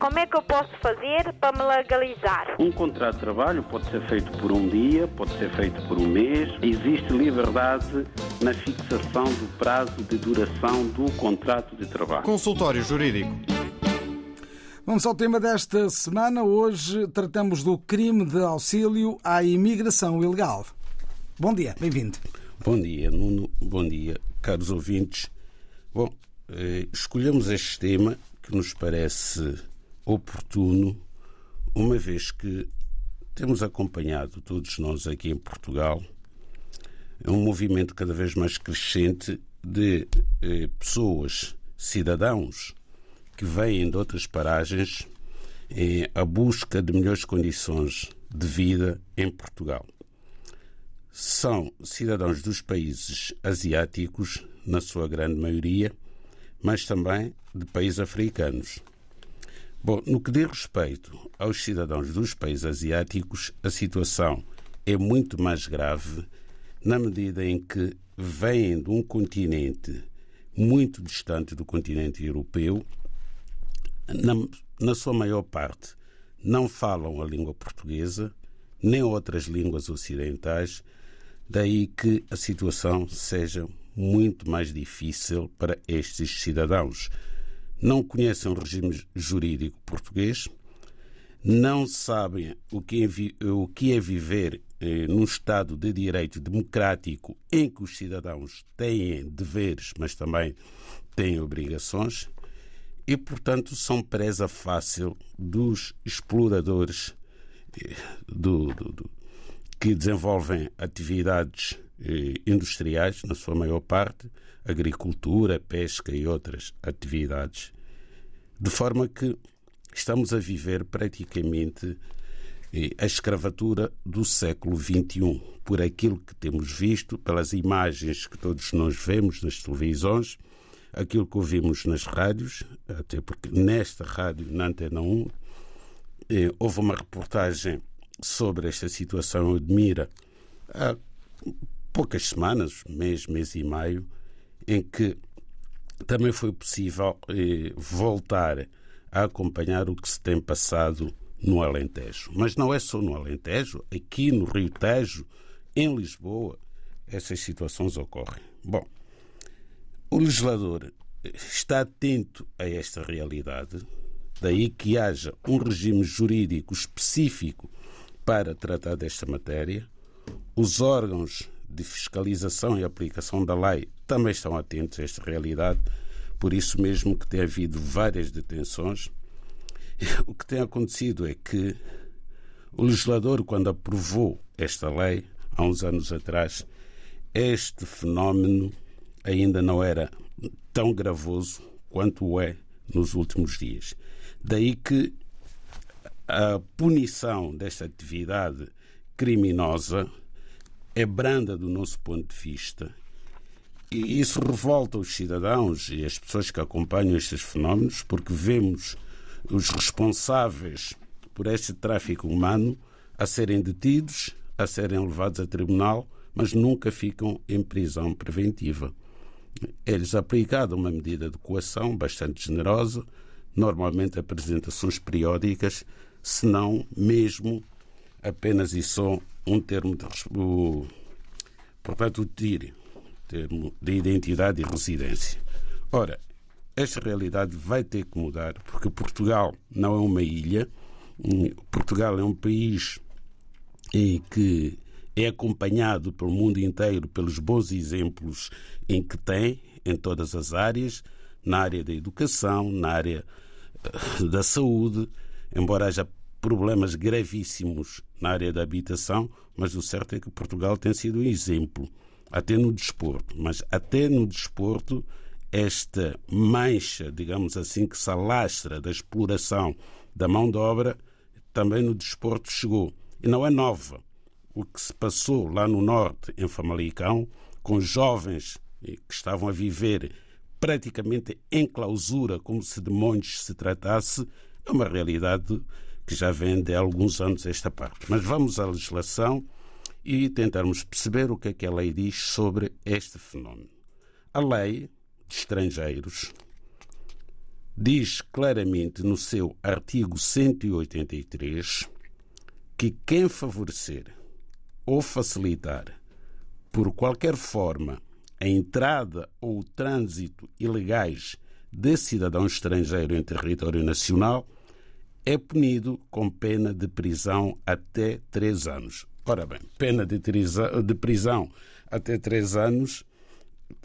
Como é que eu posso fazer para me legalizar? Um contrato de trabalho pode ser feito por um dia, pode ser feito por um mês. Existe liberdade na fixação do prazo de duração do contrato de trabalho. Consultório Jurídico. Vamos ao tema desta semana. Hoje tratamos do crime de auxílio à imigração ilegal. Bom dia, bem-vindo. Bom dia, Nuno. Bom dia, caros ouvintes. Bom, eh, escolhemos este tema que nos parece oportuno, uma vez que temos acompanhado todos nós aqui em Portugal um movimento cada vez mais crescente de eh, pessoas, cidadãos, que vêm de outras paragens eh, à busca de melhores condições de vida em Portugal são cidadãos dos países asiáticos, na sua grande maioria, mas também de países africanos. Bom, no que diz respeito aos cidadãos dos países asiáticos, a situação é muito mais grave na medida em que vêm de um continente muito distante do continente europeu, na, na sua maior parte não falam a língua portuguesa, nem outras línguas ocidentais, Daí que a situação seja muito mais difícil para estes cidadãos. Não conhecem o regime jurídico português, não sabem o que é, o que é viver eh, num Estado de direito democrático em que os cidadãos têm deveres, mas também têm obrigações, e, portanto, são presa fácil dos exploradores eh, do, do, do que desenvolvem atividades eh, industriais, na sua maior parte, agricultura, pesca e outras atividades, de forma que estamos a viver praticamente eh, a escravatura do século XXI, por aquilo que temos visto, pelas imagens que todos nós vemos nas televisões, aquilo que ouvimos nas rádios, até porque nesta rádio, na Antena 1, eh, houve uma reportagem sobre esta situação. Admira há poucas semanas, mês, mês e meio, em que também foi possível eh, voltar a acompanhar o que se tem passado no Alentejo. Mas não é só no Alentejo, aqui no Rio Tejo, em Lisboa, essas situações ocorrem. Bom, o legislador está atento a esta realidade, daí que haja um regime jurídico específico para tratar desta matéria. Os órgãos de fiscalização e aplicação da lei também estão atentos a esta realidade, por isso mesmo que tem havido várias detenções. O que tem acontecido é que o legislador, quando aprovou esta lei, há uns anos atrás, este fenómeno ainda não era tão gravoso quanto é nos últimos dias. Daí que a punição desta atividade criminosa é branda do nosso ponto de vista. E isso revolta os cidadãos e as pessoas que acompanham estes fenómenos, porque vemos os responsáveis por este tráfico humano a serem detidos, a serem levados a tribunal, mas nunca ficam em prisão preventiva. É-lhes aplicada uma medida de coação bastante generosa, normalmente apresentações periódicas, se não mesmo apenas e só um termo de o, portanto o termo de identidade e residência. Ora, esta realidade vai ter que mudar porque Portugal não é uma ilha. Portugal é um país em que é acompanhado pelo mundo inteiro pelos bons exemplos em que tem em todas as áreas, na área da educação, na área eh, da saúde, embora haja problemas gravíssimos na área da habitação, mas o certo é que Portugal tem sido um exemplo, até no desporto. Mas até no desporto, esta mancha, digamos assim, que se alastra da exploração da mão de obra, também no desporto chegou. E não é nova. O que se passou lá no norte, em Famalicão, com jovens que estavam a viver praticamente em clausura, como se de montes se tratasse, é uma realidade que já vem de alguns anos esta parte. Mas vamos à legislação e tentarmos perceber o que é que a lei diz sobre este fenómeno. A lei de estrangeiros diz claramente no seu artigo 183 que quem favorecer ou facilitar por qualquer forma a entrada ou o trânsito ilegais de cidadão estrangeiro em território nacional é punido com pena de prisão até três anos. Ora bem, pena de prisão até três anos,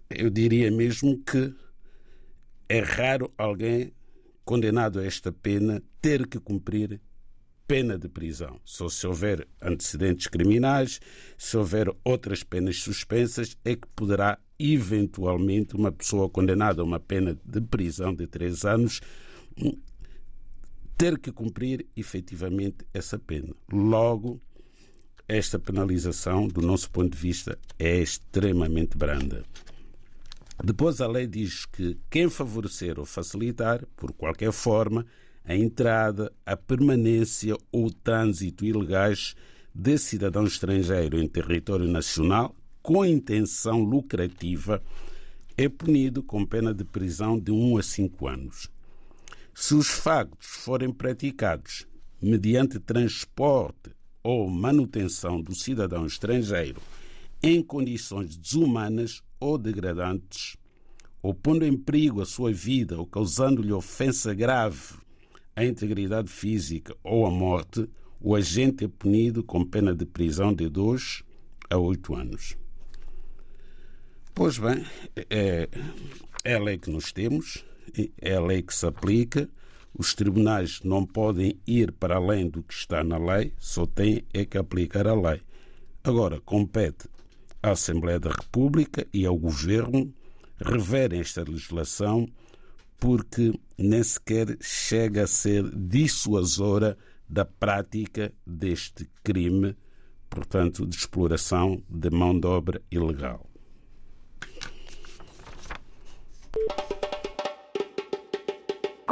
eu diria mesmo que é raro alguém condenado a esta pena ter que cumprir pena de prisão. Só se houver antecedentes criminais, se houver outras penas suspensas, é que poderá eventualmente uma pessoa condenada a uma pena de prisão de três anos ter que cumprir efetivamente essa pena. Logo, esta penalização, do nosso ponto de vista, é extremamente branda. Depois, a lei diz que quem favorecer ou facilitar, por qualquer forma, a entrada, a permanência ou o trânsito ilegais de cidadão estrangeiro em território nacional com intenção lucrativa é punido com pena de prisão de 1 a 5 anos. Se os factos forem praticados mediante transporte ou manutenção do cidadão estrangeiro em condições desumanas ou degradantes, ou pondo em perigo a sua vida ou causando-lhe ofensa grave à integridade física ou à morte, o agente é punido com pena de prisão de 2 a 8 anos. Pois bem, é, é a lei que nós temos, é a lei que se aplica. Os tribunais não podem ir para além do que está na lei, só têm é que aplicar a lei. Agora, compete à Assembleia da República e ao Governo reverem esta legislação porque nem sequer chega a ser dissuasora da prática deste crime, portanto, de exploração de mão de obra ilegal.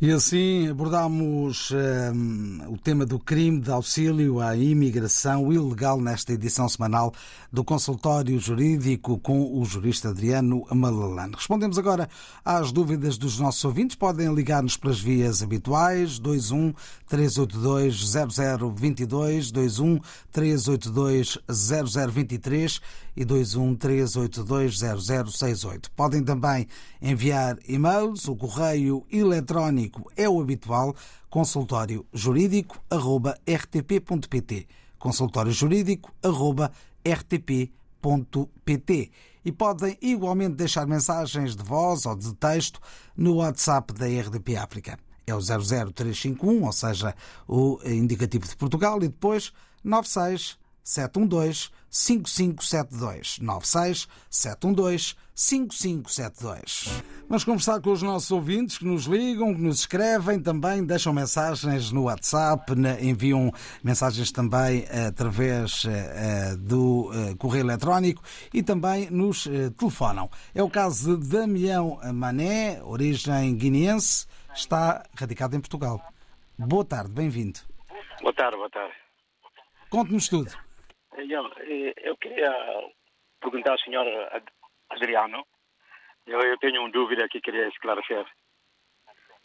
E assim abordamos um, o tema do crime de auxílio à imigração ilegal nesta edição semanal do consultório jurídico com o jurista Adriano Malalane. Respondemos agora às dúvidas dos nossos ouvintes. Podem ligar-nos pelas vias habituais 21 382 0022, 21 382 0023 e 21 382 0068. Podem também enviar e-mails. O correio eletrónico é o habitual consultório jurídico rtp.pt consultório jurídico rtp.pt e podem igualmente deixar mensagens de voz ou de texto no WhatsApp da RDP África. É o 00351, ou seja, o indicativo de Portugal, e depois 96 712 5572. 96 712 5572. Vamos conversar com os nossos ouvintes que nos ligam, que nos escrevem também, deixam mensagens no WhatsApp, enviam mensagens também através eh, do eh, correio eletrónico e também nos eh, telefonam. É o caso de Damião Mané, origem guineense, está radicado em Portugal. Boa tarde, bem-vindo. Boa tarde, boa tarde. Conte-nos tudo. Eu, eu queria perguntar ao senhor Adriano, eu, eu tenho uma dúvida que queria esclarecer.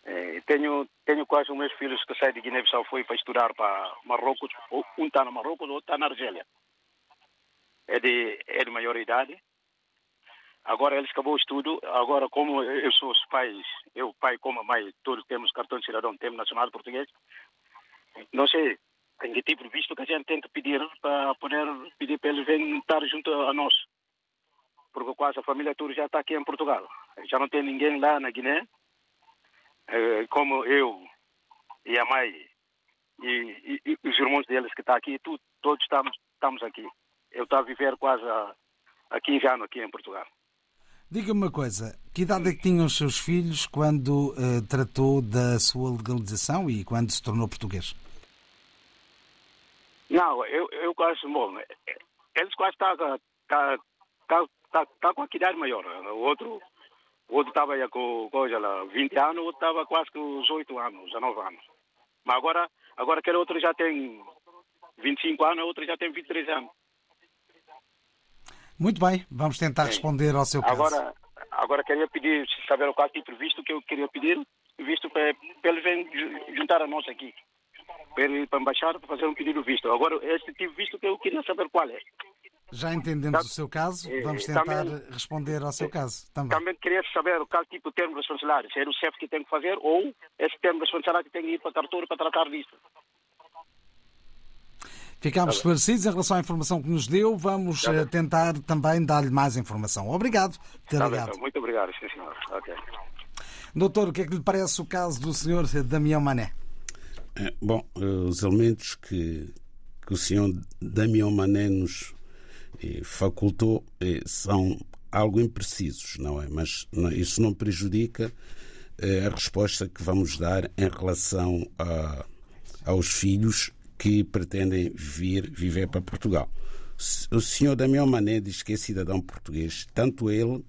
É, tenho, tenho quase os meus filhos que saem de Guiné-Bissau foi para estudar para Marrocos, um está no Marrocos, outro está na Argélia. É de, é de maior idade. Agora eles acabou o estudo, agora como eu sou os pais, eu pai como a mãe, todos temos cartão de cidadão, temos nacional português, não sei em que tipo de visto que a gente tem que pedir para poder pedir para eles virem estar junto a nós. Porque quase a família toda já está aqui em Portugal. Já não tem ninguém lá na Guiné. É, como eu e a mãe e, e, e os irmãos deles que estão tá aqui, tu, todos estamos, estamos aqui. Eu estou a viver quase há, há 15 anos aqui em Portugal. Diga-me uma coisa, que idade é que tinham os seus filhos quando uh, tratou da sua legalização e quando se tornou português? Não, eu, eu quase, bom, eles quase estão tá, tá, com a idade maior. O outro, o outro estava com coisa lá, 20 anos, outro estava quase com os 8 anos, 19 anos. Mas agora, agora aquele outro já tem 25 anos, outro já tem 23 anos. Muito bem, vamos tentar responder ao seu caso. Agora, agora queria pedir, saber o tipo de visto que eu queria pedir, visto para, para eles virem juntar a nós aqui. Para ir para a embaixada para fazer um pedido visto. Agora, esse tipo de visto que eu queria saber qual é. Já entendemos o seu caso, vamos tentar também, responder ao seu caso também. Também queria saber qual tipo de termo responsabilidade. Se é o chefe que tem que fazer ou esse termo responsabilidade que tem que ir para a cartório para tratar disso. Ficámos esclarecidos em relação à informação que nos deu. Vamos Tá eh, tentar também dar-lhe mais informação. Obrigado por ter Tá ligado. então. Muito obrigado, sim, senhor. Ok. Doutor, o que é que lhe parece o caso do senhor Damião Mané? É, Bom, eh, os elementos que, que o senhor Damião Mané nos eh, facultou são algo imprecisos, não é? Mas isso não prejudica eh, a resposta que vamos dar em relação a- aos filhos que pretendem vir viver para Portugal. O senhor Damião Mané diz que é cidadão português, tanto ele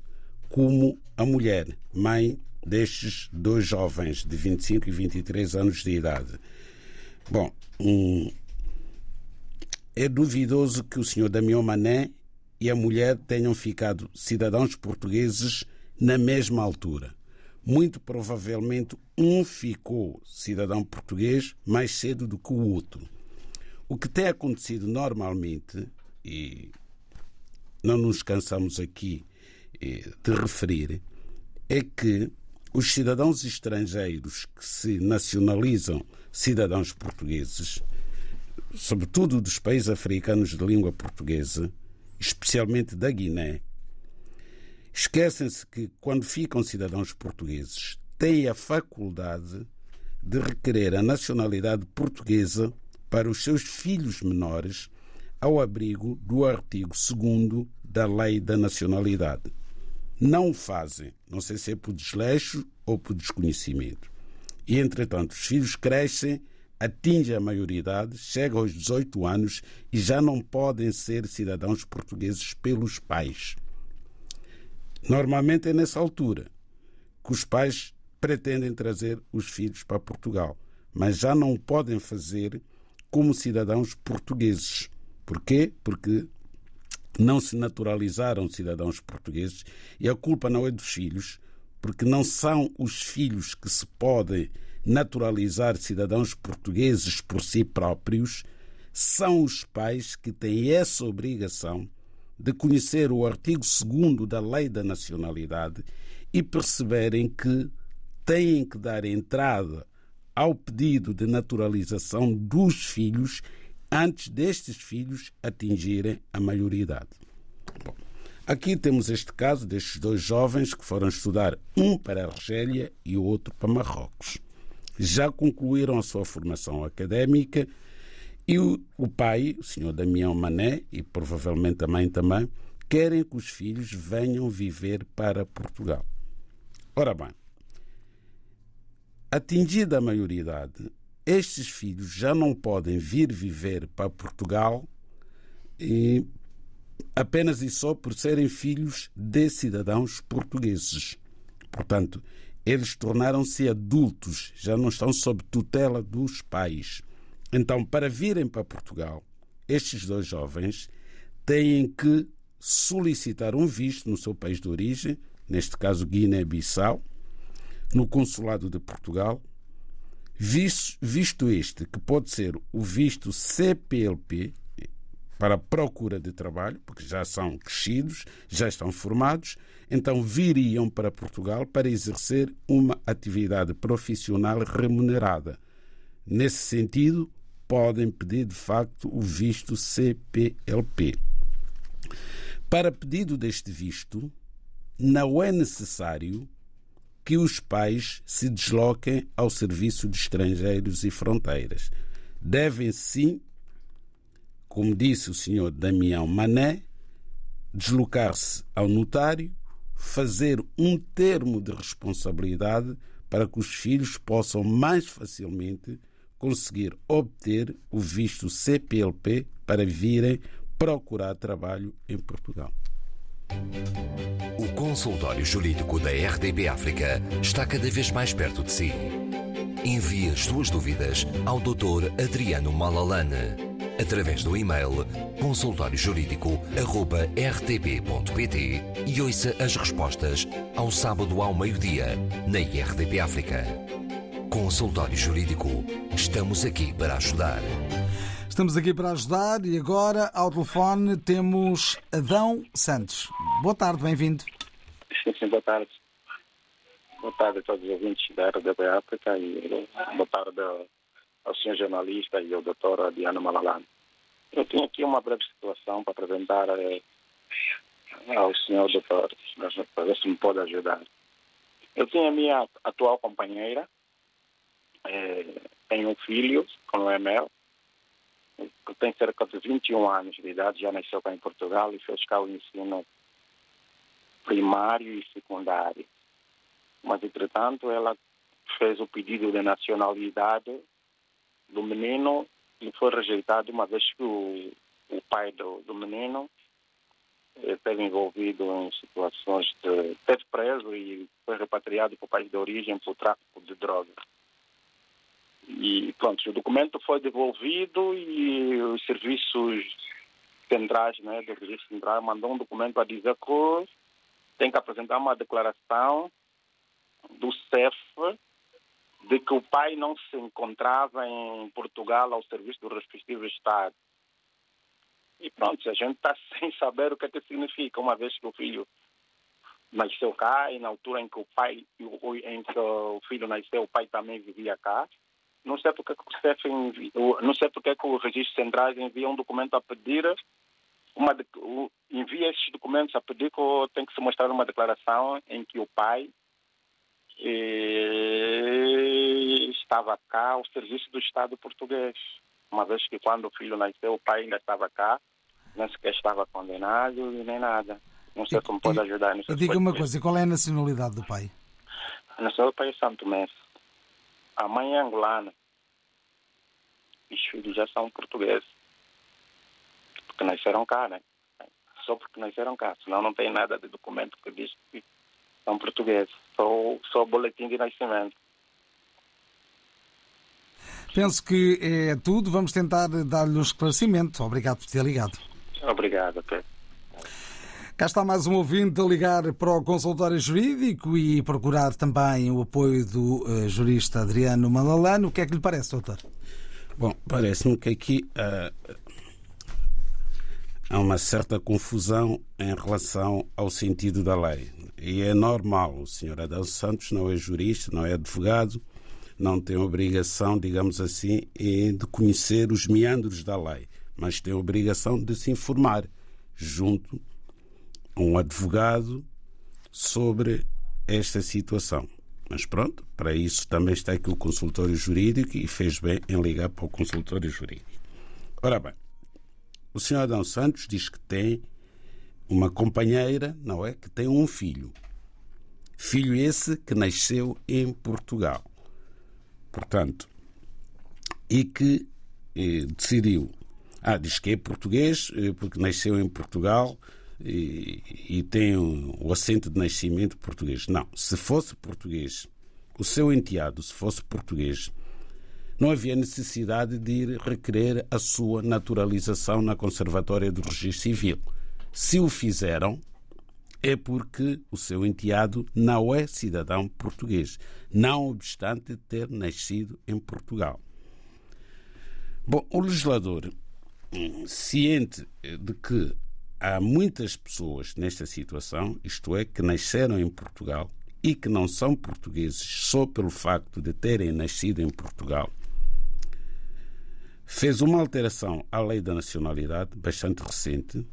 como a mulher, mãe destes dois jovens de 25 e 23 anos de idade. Bom, hum, é duvidoso que o senhor Damião Mané e a mulher tenham ficado cidadãos portugueses na mesma altura. Muito provavelmente um ficou cidadão português mais cedo do que o outro. O que tem acontecido normalmente, e não nos cansamos aqui eh, de referir, é que os cidadãos estrangeiros que se nacionalizam cidadãos portugueses, sobretudo dos países africanos de língua portuguesa, especialmente da Guiné, esquecem-se que, quando ficam cidadãos portugueses, têm a faculdade de requerer a nacionalidade portuguesa para os seus filhos menores ao abrigo do artigo 2 da Lei da Nacionalidade. Não fazem, não sei se é por desleixo ou por desconhecimento. E, entretanto, os filhos crescem, atingem a maioridade, chegam aos 18 anos e já não podem ser cidadãos portugueses pelos pais. Normalmente é nessa altura que os pais pretendem trazer os filhos para Portugal, mas já não podem fazer como cidadãos portugueses. Porquê? Porque não se naturalizaram cidadãos portugueses e a culpa não é dos filhos, porque não são os filhos que se podem naturalizar cidadãos portugueses por si próprios, são os pais que têm essa obrigação de conhecer o artigo 2 da Lei da Nacionalidade e perceberem que têm que dar entrada ao pedido de naturalização dos filhos antes destes filhos atingirem a maioridade. Bom, aqui temos este caso destes dois jovens que foram estudar, um para a Argélia e o outro para Marrocos. Já concluíram a sua formação académica e o, o pai, o senhor Damião Mané, e provavelmente a mãe também, querem que os filhos venham viver para Portugal. Ora bem, atingida a maioridade, estes filhos já não podem vir viver para Portugal e apenas e só por serem filhos de cidadãos portugueses. Portanto, eles tornaram-se adultos, já não estão sob tutela dos pais. Então, para virem para Portugal, estes dois jovens têm que solicitar um visto no seu país de origem, neste caso Guiné-Bissau, no Consulado de Portugal, visto, este que pode ser o visto CPLP para procura de trabalho, porque já são crescidos, já estão formados, então viriam para Portugal para exercer uma atividade profissional remunerada. Nesse sentido, podem pedir de facto o visto CPLP. Para pedido deste visto, não é necessário que os pais se desloquem ao Serviço de Estrangeiros e Fronteiras. Devem sim, como disse o senhor Damião Mané, deslocar-se ao notário, fazer um termo de responsabilidade para que os filhos possam mais facilmente conseguir obter o visto CPLP para virem procurar trabalho em Portugal. O consultório jurídico da RDB África está cada vez mais perto de si. Envie as suas dúvidas ao Dr. Adriano Malalane através do e-mail consultóriojurídico.rtp.pt e ouça as respostas ao sábado ao meio-dia na RDP África. Consultório Jurídico. Estamos aqui para ajudar. Estamos aqui para ajudar e agora ao telefone temos Adão Santos. Boa tarde, bem-vindo. Sim, sim, boa tarde. Boa tarde a todos os ouvintes da RDP África e boa tarde ao senhor jornalista e ao doutor Diana Malalane. Eu tenho aqui uma breve situação para apresentar eh, ao senhor doutor, para ver se me pode ajudar. Eu tenho a minha atual companheira, eh, tenho um filho com o EML, que tem cerca de 21 anos de idade, já nasceu cá em Portugal e fez cá o ensino primário e secundário. Mas, entretanto, ela fez o pedido de nacionalidade do menino e foi rejeitado uma vez que o, o pai do, do menino esteve envolvido em situações de. esteve preso e foi repatriado para o país de origem por tráfico de drogas. E pronto, o documento foi devolvido e os serviços centrais, né, do registro central, mandou um documento a dizer que tem que apresentar uma declaração do CEF de que o pai não se encontrava em Portugal ao serviço do respectivo Estado. E pronto, a gente está sem saber o que é que significa, uma vez que o filho nasceu cá e na altura em que o pai em que o filho nasceu, o pai também vivia cá. Não sei porque que o CEF envia, não sei porque que o registro central envia um documento a pedir uma envia esses documentos a pedir que tem que se mostrar uma declaração em que o pai estava cá ao serviço do Estado português. Uma vez que quando o filho nasceu, o pai ainda estava cá, nem sequer estava condenado e nem nada. Não sei e, como pode ajudar nisso. Diga uma coisa, qual é a nacionalidade do pai? A nacionalidade do pai é Santo Mês. A mãe é angolana. E os filhos já são portugueses. Porque nasceram cá, né? Só porque nasceram cá. Senão não tem nada de documento que diz que são portugueses. Só, só o boletim de nascimento. Penso que é tudo. Vamos tentar dar-lhe um esclarecimento. Obrigado por ter ligado. Obrigado, Pedro. Cá está mais um ouvinte a ligar para o consultório jurídico e procurar também o apoio do uh, jurista Adriano Malalano. O que é que lhe parece, doutor? Bom, parece-me que aqui uh, há uma certa confusão em relação ao sentido da lei. E é normal, o senhor Adão Santos não é jurista, não é advogado, não tem obrigação, digamos assim, de conhecer os meandros da lei, mas tem obrigação de se informar junto a um advogado sobre esta situação. Mas pronto, para isso também está aqui o consultório jurídico e fez bem em ligar para o consultório jurídico. Ora bem, o senhor Adão Santos diz que tem uma companheira, não é? Que tem um filho. Filho esse que nasceu em Portugal portanto, e que eh, decidiu, ah, diz que é português eh, porque nasceu em Portugal e, e tem um, o assento de nascimento português. Não, se fosse português, o seu enteado, se fosse português, não havia necessidade de ir requerer a sua naturalização na Conservatória do Registro Civil. Se o fizeram, é porque o seu enteado não é cidadão português, não obstante ter nascido em Portugal. Bom, o legislador, ciente de que há muitas pessoas nesta situação, isto é, que nasceram em Portugal e que não são portugueses só pelo facto de terem nascido em Portugal, fez uma alteração à lei da nacionalidade bastante recente,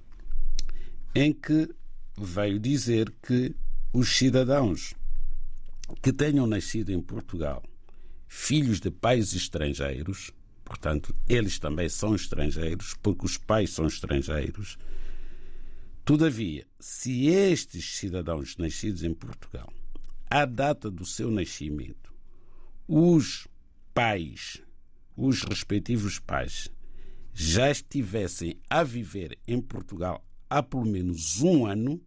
em que veio dizer que os cidadãos que tenham nascido em Portugal, filhos de pais estrangeiros, portanto, eles também são estrangeiros, porque os pais são estrangeiros. Todavia, se estes cidadãos nascidos em Portugal, à data do seu nascimento, os pais, os respectivos pais, já estivessem a viver em Portugal há pelo menos um ano,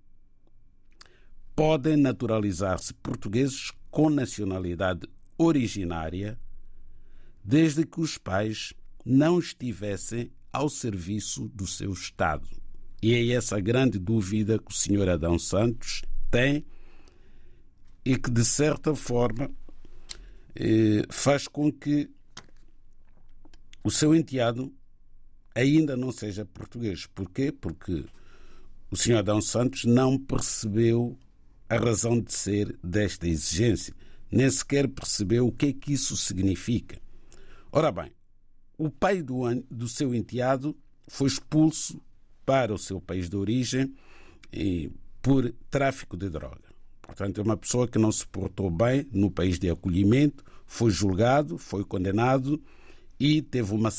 podem naturalizar-se portugueses com nacionalidade originária, desde que os pais não estivessem ao serviço do seu Estado. E é essa grande dúvida que o senhor Adão Santos tem e que, de certa forma, eh, faz com que o seu enteado ainda não seja português. Porquê? Porque o senhor Adão Santos não percebeu a razão de ser desta exigência, nem sequer percebeu o que é que isso significa. Ora bem, o pai do, do seu enteado foi expulso para o seu país de origem e, por tráfico de droga. Portanto, é uma pessoa que não se portou bem no país de acolhimento, foi julgado, foi condenado e teve uma,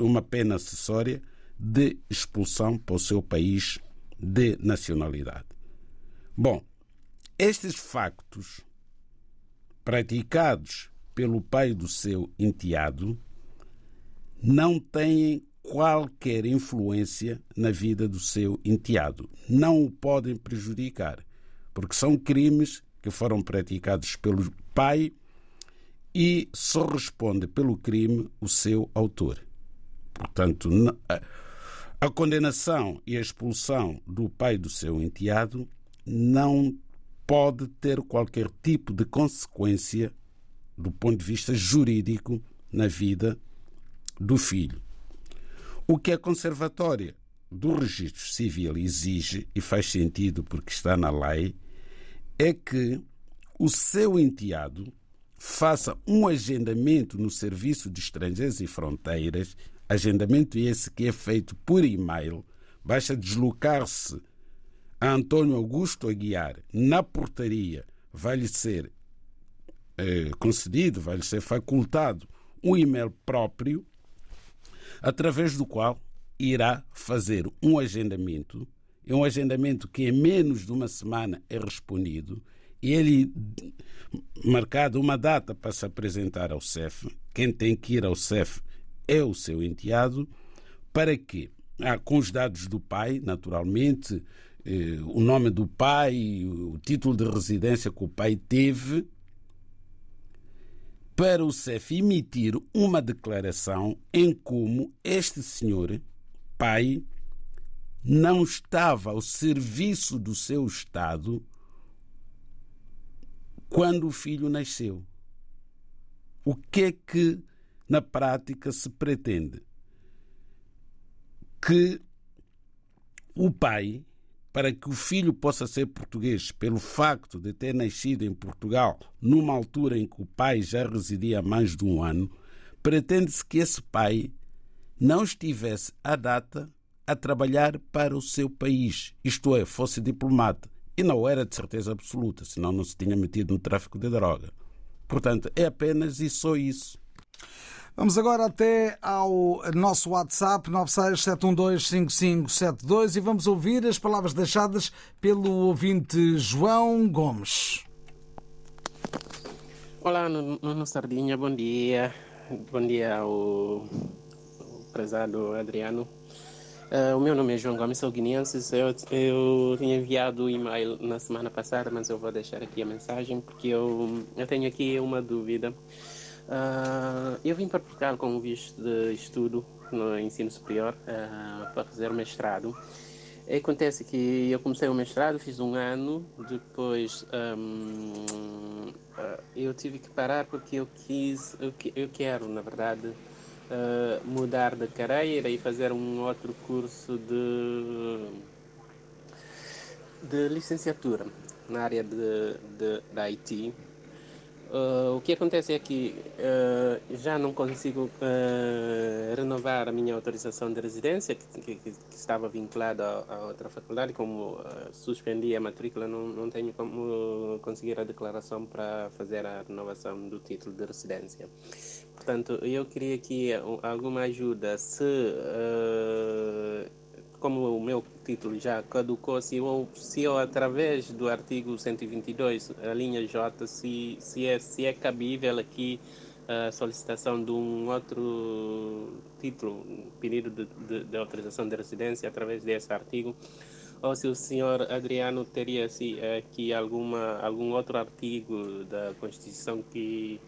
uma pena acessória de expulsão para o seu país de nacionalidade. Bom, estes factos praticados pelo pai do seu enteado não têm qualquer influência na vida do seu enteado. Não o podem prejudicar, porque são crimes que foram praticados pelo pai e só responde pelo crime o seu autor. Portanto, a condenação e a expulsão do pai do seu enteado não pode ter qualquer tipo de consequência do ponto de vista jurídico na vida do filho. O que a conservatória do registro civil exige, e faz sentido porque está na lei, é que o seu enteado faça um agendamento no Serviço de Estrangeiros e Fronteiras, agendamento esse que é feito por e-mail, basta deslocar-se a Antônio Augusto Aguiar na portaria, vai-lhe ser eh, concedido, vai-lhe ser facultado um e-mail próprio, através do qual irá fazer um agendamento, é um agendamento que em menos de uma semana é respondido, ele marcado uma data para se apresentar ao CEF. Quem tem que ir ao CEF é o seu enteado, para que, ah, com os dados do pai, naturalmente, eh, o nome do pai, o título de residência que o pai teve, para o CEF emitir uma declaração em como este senhor, pai, não estava ao serviço do seu Estado quando o filho nasceu. O que é que na prática se pretende? Que o pai, para que o filho possa ser português, pelo facto de ter nascido em Portugal numa altura em que o pai já residia há mais de um ano, pretende-se que esse pai não estivesse à data a trabalhar para o seu país, isto é, fosse diplomata e não era de certeza absoluta, senão não se tinha metido no tráfico de droga. Portanto, é apenas e só isso. Vamos agora até ao nosso WhatsApp 967125572 e vamos ouvir as palavras deixadas pelo ouvinte João Gomes. Olá, Nuno Sardinha, bom dia. Bom dia ao prezado Adriano. Uh, o meu nome é João Gomes, sou guineense. Eu, eu tinha enviado o e-mail na semana passada, mas eu vou deixar aqui a mensagem porque eu, eu tenho aqui uma dúvida. Uh, eu vim para Portugal com um visto de estudo no ensino superior uh, para fazer o mestrado. E acontece que eu comecei o mestrado, fiz um ano, depois um, eu tive que parar porque eu quis, eu, eu quero, na verdade, uh, mudar de carreira e fazer um outro curso de, de licenciatura na área de, de, da IT. Uh, o que acontece é que uh, já não consigo uh, renovar a minha autorização de residência, que, que, que estava vinculada a, outra faculdade, como suspendi a matrícula, não, não tenho como conseguir a declaração para fazer a renovação do título de residência. Portanto, eu queria aqui alguma ajuda. Se, como o meu título já caducou, se eu, se eu através do artigo 122, a linha J, se, se, é, se é cabível aqui a solicitação de um outro título, pedido de, de, de autorização de residência através desse artigo, ou se o senhor Adriano teria assim, aqui alguma, algum outro artigo da Constituição que,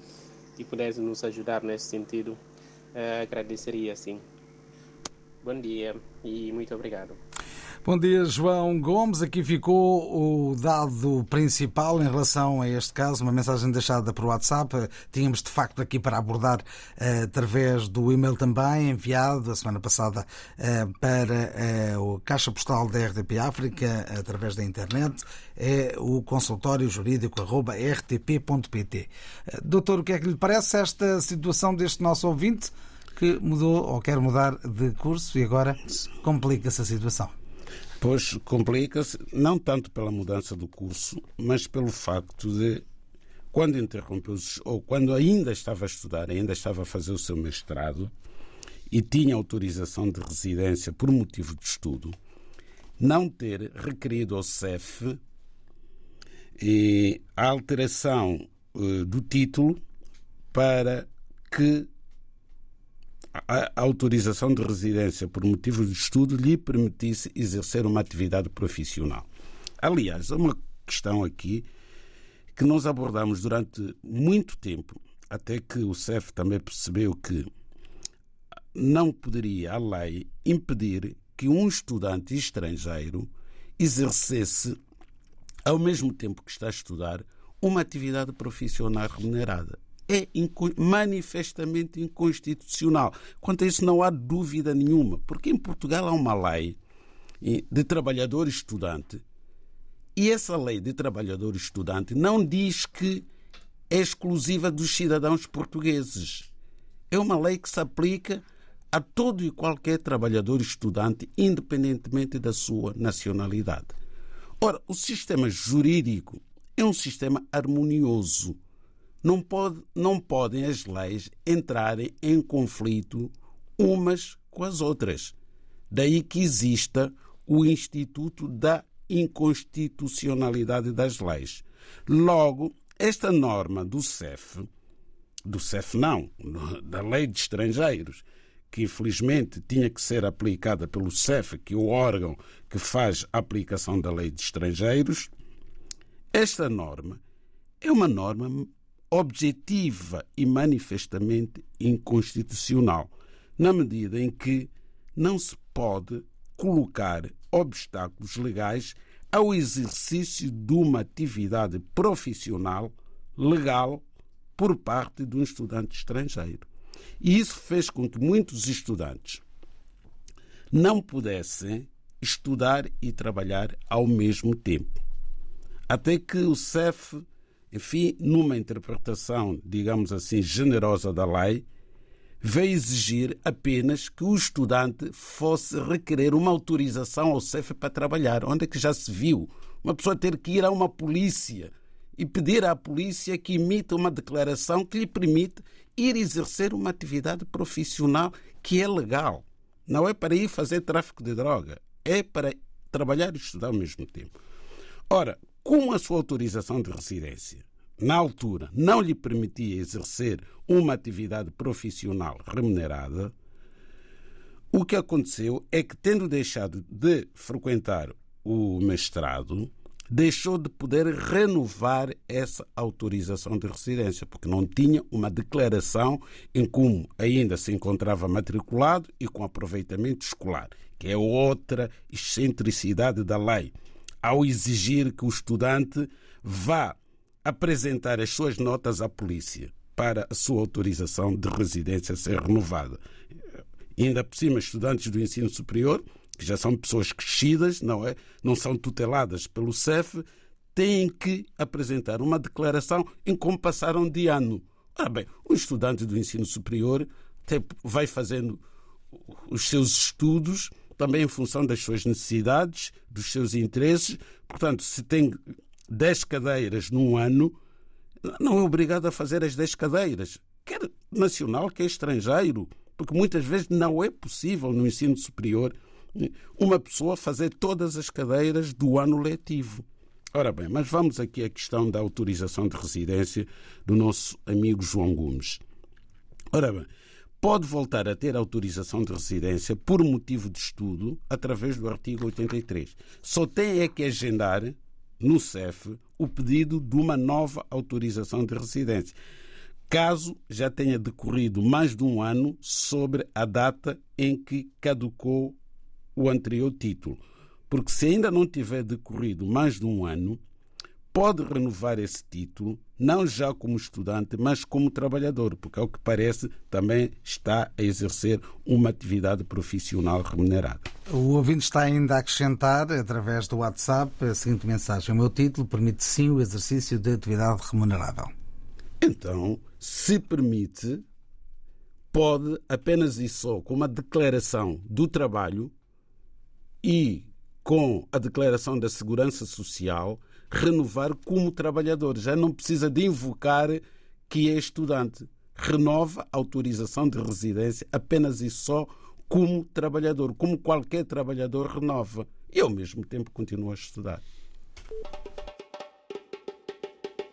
que pudesse nos ajudar nesse sentido, uh, agradeceria sim. Bom dia e muito obrigado. Bom dia, João Gomes. Aqui ficou o dado principal em relação a este caso, uma mensagem deixada por WhatsApp. Tínhamos de facto aqui para abordar uh, através do e-mail também, enviado a semana passada uh, para uh, o Caixa Postal da RTP África, através da internet. É o consultório jurídico rtp.pt. Doutor, o que é que lhe parece esta situação deste nosso ouvinte que mudou ou quer mudar de curso e agora complica-se a situação? Pois complica-se, não tanto pela mudança do curso, mas pelo facto de, quando interrompeu, ou quando ainda estava a estudar, ainda estava a fazer o seu mestrado e tinha autorização de residência por motivo de estudo, não ter requerido ao CEF a alteração eh, do título para que a autorização de residência por motivos de estudo lhe permitisse exercer uma atividade profissional. Aliás, há uma questão aqui que nós abordamos durante muito tempo, até que o CEF também percebeu que não poderia a lei impedir que um estudante estrangeiro exercesse, ao mesmo tempo que está a estudar, uma atividade profissional remunerada é manifestamente inconstitucional. Quanto a isso, não há dúvida nenhuma, porque em Portugal há uma lei de trabalhador estudante e essa lei de trabalhador estudante não diz que é exclusiva dos cidadãos portugueses. É uma lei que se aplica a todo e qualquer trabalhador estudante, independentemente da sua nacionalidade. Ora, o sistema jurídico é um sistema harmonioso não, pode, não podem as leis entrarem em conflito umas com as outras. Daí que exista o Instituto da Inconstitucionalidade das Leis. Logo, esta norma do CEF, do CEF não, da Lei de Estrangeiros, que infelizmente tinha que ser aplicada pelo CEF, que é o órgão que faz a aplicação da Lei de Estrangeiros, esta norma é uma norma objetiva e manifestamente inconstitucional, na medida em que não se pode colocar obstáculos legais ao exercício de uma atividade profissional legal por parte de um estudante estrangeiro. E isso fez com que muitos estudantes não pudessem estudar e trabalhar ao mesmo tempo. Até que o CEF enfim, numa interpretação, digamos assim, generosa da lei, veio exigir apenas que o estudante fosse requerer uma autorização ao CEF para trabalhar. Onde é que já se viu uma pessoa ter que ir a uma polícia e pedir à polícia que emita uma declaração que lhe permite ir exercer uma atividade profissional que é legal. Não é para ir fazer tráfico de droga, é para trabalhar e estudar ao mesmo tempo. Ora, com a sua autorização de residência, na altura, não lhe permitia exercer uma atividade profissional remunerada, o que aconteceu é que, tendo deixado de frequentar o mestrado, deixou de poder renovar essa autorização de residência, porque não tinha uma declaração em como ainda se encontrava matriculado e com aproveitamento escolar, que é outra excentricidade da lei ao exigir que o estudante vá apresentar as suas notas à polícia para a sua autorização de residência ser renovada. ainda por cima, estudantes do ensino superior, que já são pessoas crescidas, não é? Não são tuteladas pelo CEF, têm que apresentar uma declaração em como passaram de ano. Ora bem, um estudante do ensino superior vai fazendo os seus estudos também em função das suas necessidades, dos seus interesses. Portanto, se tem 10 cadeiras num ano, não é obrigado a fazer as 10 cadeiras, quer nacional, quer estrangeiro, porque muitas vezes não é possível no ensino superior uma pessoa fazer todas as cadeiras do ano letivo. Ora bem, mas vamos aqui à questão da autorização de residência do nosso amigo João Gomes. Ora bem, pode voltar a ter autorização de residência por motivo de estudo através do artigo 83. Só tem é que agendar no CEF o pedido de uma nova autorização de residência, caso já tenha decorrido mais de um ano sobre a data em que caducou o anterior título. Porque se ainda não tiver decorrido mais de um ano, pode renovar esse título, não já como estudante, mas como trabalhador, porque, ao que parece, também está a exercer uma atividade profissional remunerada. O ouvinte está ainda a acrescentar, através do WhatsApp, a seguinte mensagem: O meu título permite sim o exercício de atividade remunerável. Então, se permite, pode apenas e só com uma declaração do trabalho e com a declaração da segurança social renovar como trabalhador. Já não precisa de invocar que é estudante. Renova a autorização de residência apenas e só como trabalhador, como qualquer trabalhador renova. E ao mesmo tempo continua a estudar.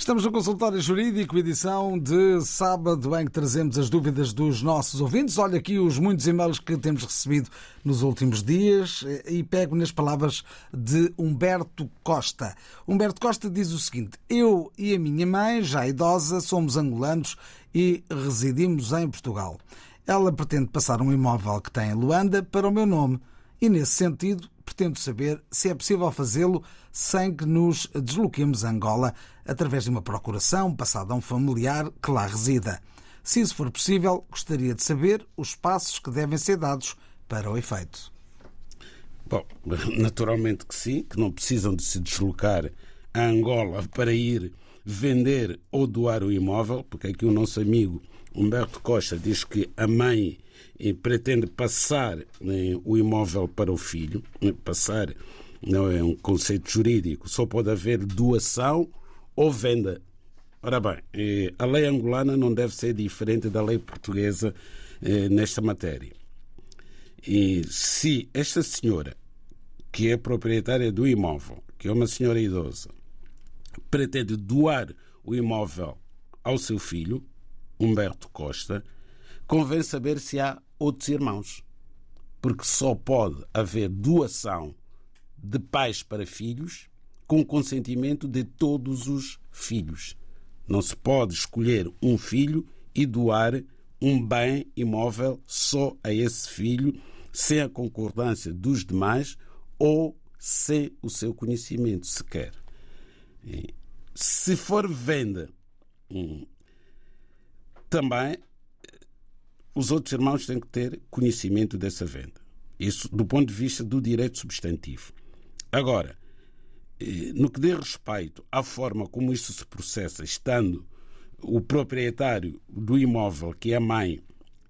Estamos no consultório jurídico, edição de sábado, em que trazemos as dúvidas dos nossos ouvintes. Olha aqui os muitos e-mails que temos recebido nos últimos dias e pego nas palavras de Humberto Costa. Humberto Costa diz o seguinte: Eu e a minha mãe, já idosa, somos angolanos e residimos em Portugal. Ela pretende passar um imóvel que tem em Luanda para o meu nome e, nesse sentido, pretendo saber se é possível fazê-lo sem que nos desloquemos a Angola através de uma procuração passada a um familiar que lá resida. Se isso for possível, gostaria de saber os passos que devem ser dados para o efeito. Bom, naturalmente que sim, que não precisam de se deslocar a Angola para ir vender ou doar o imóvel, porque aqui o nosso amigo Humberto Costa diz que a mãe eh, pretende passar eh, o imóvel para o filho, eh, passar não é um conceito jurídico, só pode haver doação ou venda. Ora bem, a lei angolana não deve ser diferente da lei portuguesa nesta matéria. E se esta senhora, que é proprietária do imóvel, que é uma senhora idosa, pretende doar o imóvel ao seu filho, Humberto Costa, convém saber se há outros irmãos. Porque só pode haver doação de pais para filhos com consentimento de todos os filhos. Não se pode escolher um filho e doar um bem imóvel só a esse filho, sem a concordância dos demais ou sem o seu conhecimento sequer. Se for venda, hum, também os outros irmãos têm que ter conhecimento dessa venda. Isso do ponto de vista do direito substantivo. Agora, eh, no que diz respeito à forma como isso se processa, estando o proprietário do imóvel, que é a mãe,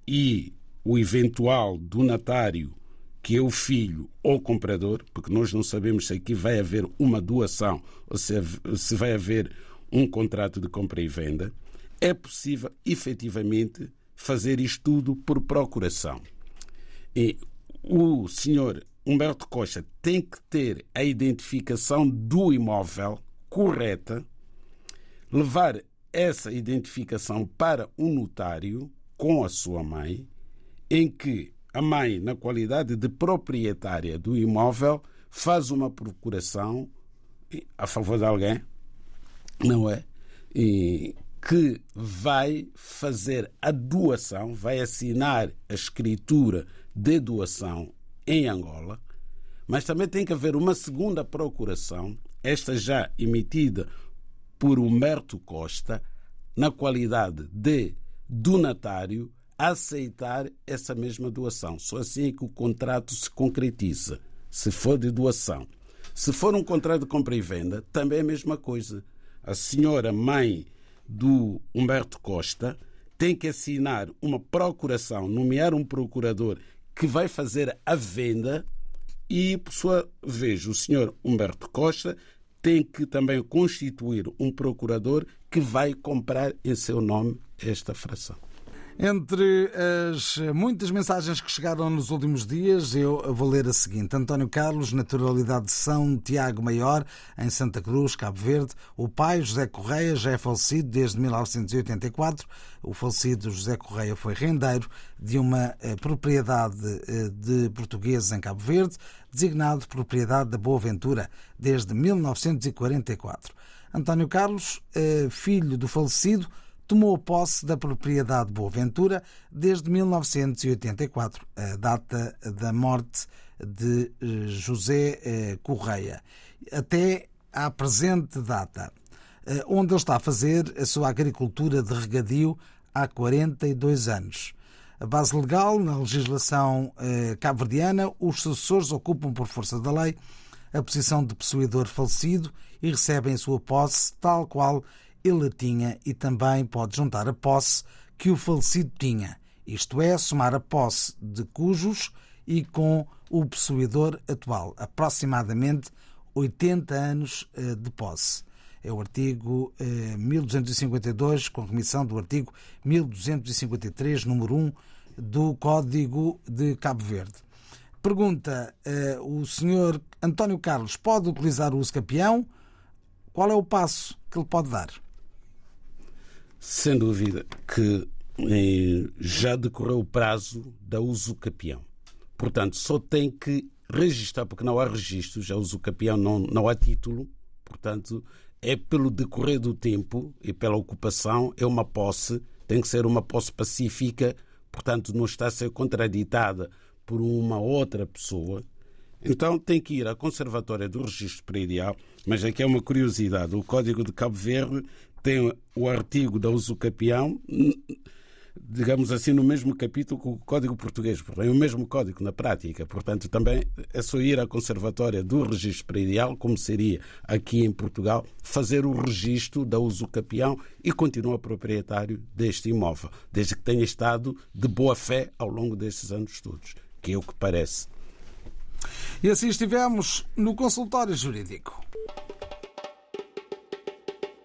e o eventual donatário, que é o filho ou comprador, porque nós não sabemos se aqui vai haver uma doação ou se vai haver um contrato de compra e venda, é possível efetivamente fazer isto tudo por procuração. E o senhor Humberto Costa tem que ter a identificação do imóvel correta, levar essa identificação para um notário com a sua mãe, em que a mãe, na qualidade de proprietária do imóvel, faz uma procuração a favor de alguém, não é? E que vai fazer a doação, vai assinar a escritura de doação em Angola, mas também tem que haver uma segunda procuração, esta já emitida por Humberto Costa, na qualidade de donatário, aceitar essa mesma doação. Só assim é que o contrato se concretiza, se for de doação. Se for um contrato de compra e venda, também é a mesma coisa. A senhora mãe do Humberto Costa tem que assinar uma procuração, nomear um procurador que vai fazer a venda e, por sua vez, o senhor Humberto Costa tem que também constituir um procurador que vai comprar em seu nome esta fração. Entre as muitas mensagens que chegaram nos últimos dias, eu vou ler a seguinte. António Carlos, naturalidade de São Tiago Maior, em Santa Cruz, Cabo Verde. O pai, José Correia, já é falecido desde 1984. O falecido José Correia foi rendeiro de uma eh, propriedade eh, de portugueses em Cabo Verde, designado propriedade da Boa Ventura, desde 1944. António Carlos, eh, filho do falecido, tomou posse da propriedade Boa Ventura desde 1984, a data da morte de eh, José eh, Correia, até à presente data, eh, onde ele está a fazer a sua agricultura de regadio há 42 anos. A base legal, na legislação cabo-verdiana, os sucessores ocupam por força da lei a posição de possuidor falecido e recebem a sua posse tal qual ele tinha e também pode juntar a posse que o falecido tinha, isto é, somar a posse de cujos e com o possuidor atual, aproximadamente 80 anos eh, de posse. É o artigo 1252, eh, com remissão do artigo 1253, número 1 do Código de Cabo Verde. Pergunta eh, o senhor António Carlos: pode utilizar o uso capião? Qual é o passo que ele pode dar? Sem dúvida que eh, já decorreu o prazo da uso capião. Portanto, só tem que registrar, porque não há registro, já uso capião não, não há título. Portanto, é pelo decorrer do tempo e pela ocupação, é uma posse, tem que ser uma posse pacífica, portanto, não está a ser contraditada por uma outra pessoa. Então tem que ir à Conservatória do Registro Predial, mas aqui é uma curiosidade: o Código de Cabo Verde tem o artigo da usucapião, digamos assim, no mesmo capítulo que o Código Português, é o mesmo código na prática. Portanto, também é só ir à Conservatória do Registro Predial, como seria aqui em Portugal, fazer o registro da usucapião e continuar proprietário deste imóvel, desde que tenha estado de boa fé ao longo destes anos todos, que é o que parece. E assim estivemos no consultório jurídico.